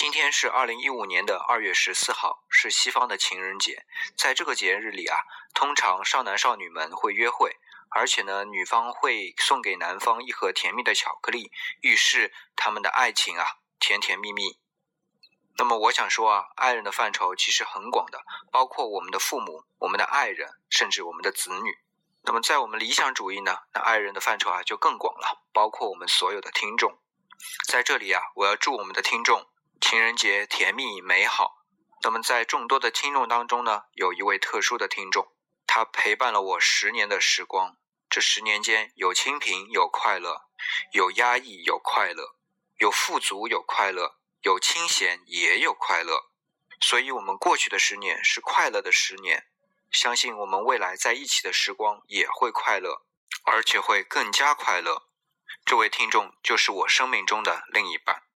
今天是二零一五年的二月十四号，是西方的情人节。在这个节日里啊，通常少男少女们会约会，而且呢，女方会送给男方一盒甜蜜的巧克力，预示他们的爱情啊甜甜蜜蜜。那么我想说啊，爱人的范畴其实很广的，包括我们的父母、我们的爱人，甚至我们的子女。那么在我们理想主义呢，那爱人的范畴啊就更广了，包括我们所有的听众。在这里啊，我要祝我们的听众。情人节甜蜜美好。那么，在众多的听众当中呢，有一位特殊的听众，他陪伴了我十年的时光。这十年间，有清贫，有快乐；有压抑，有快乐；有富足，有快乐；有清闲，也有快乐。所以，我们过去的十年是快乐的十年。相信我们未来在一起的时光也会快乐，而且会更加快乐。这位听众就是我生命中的另一半。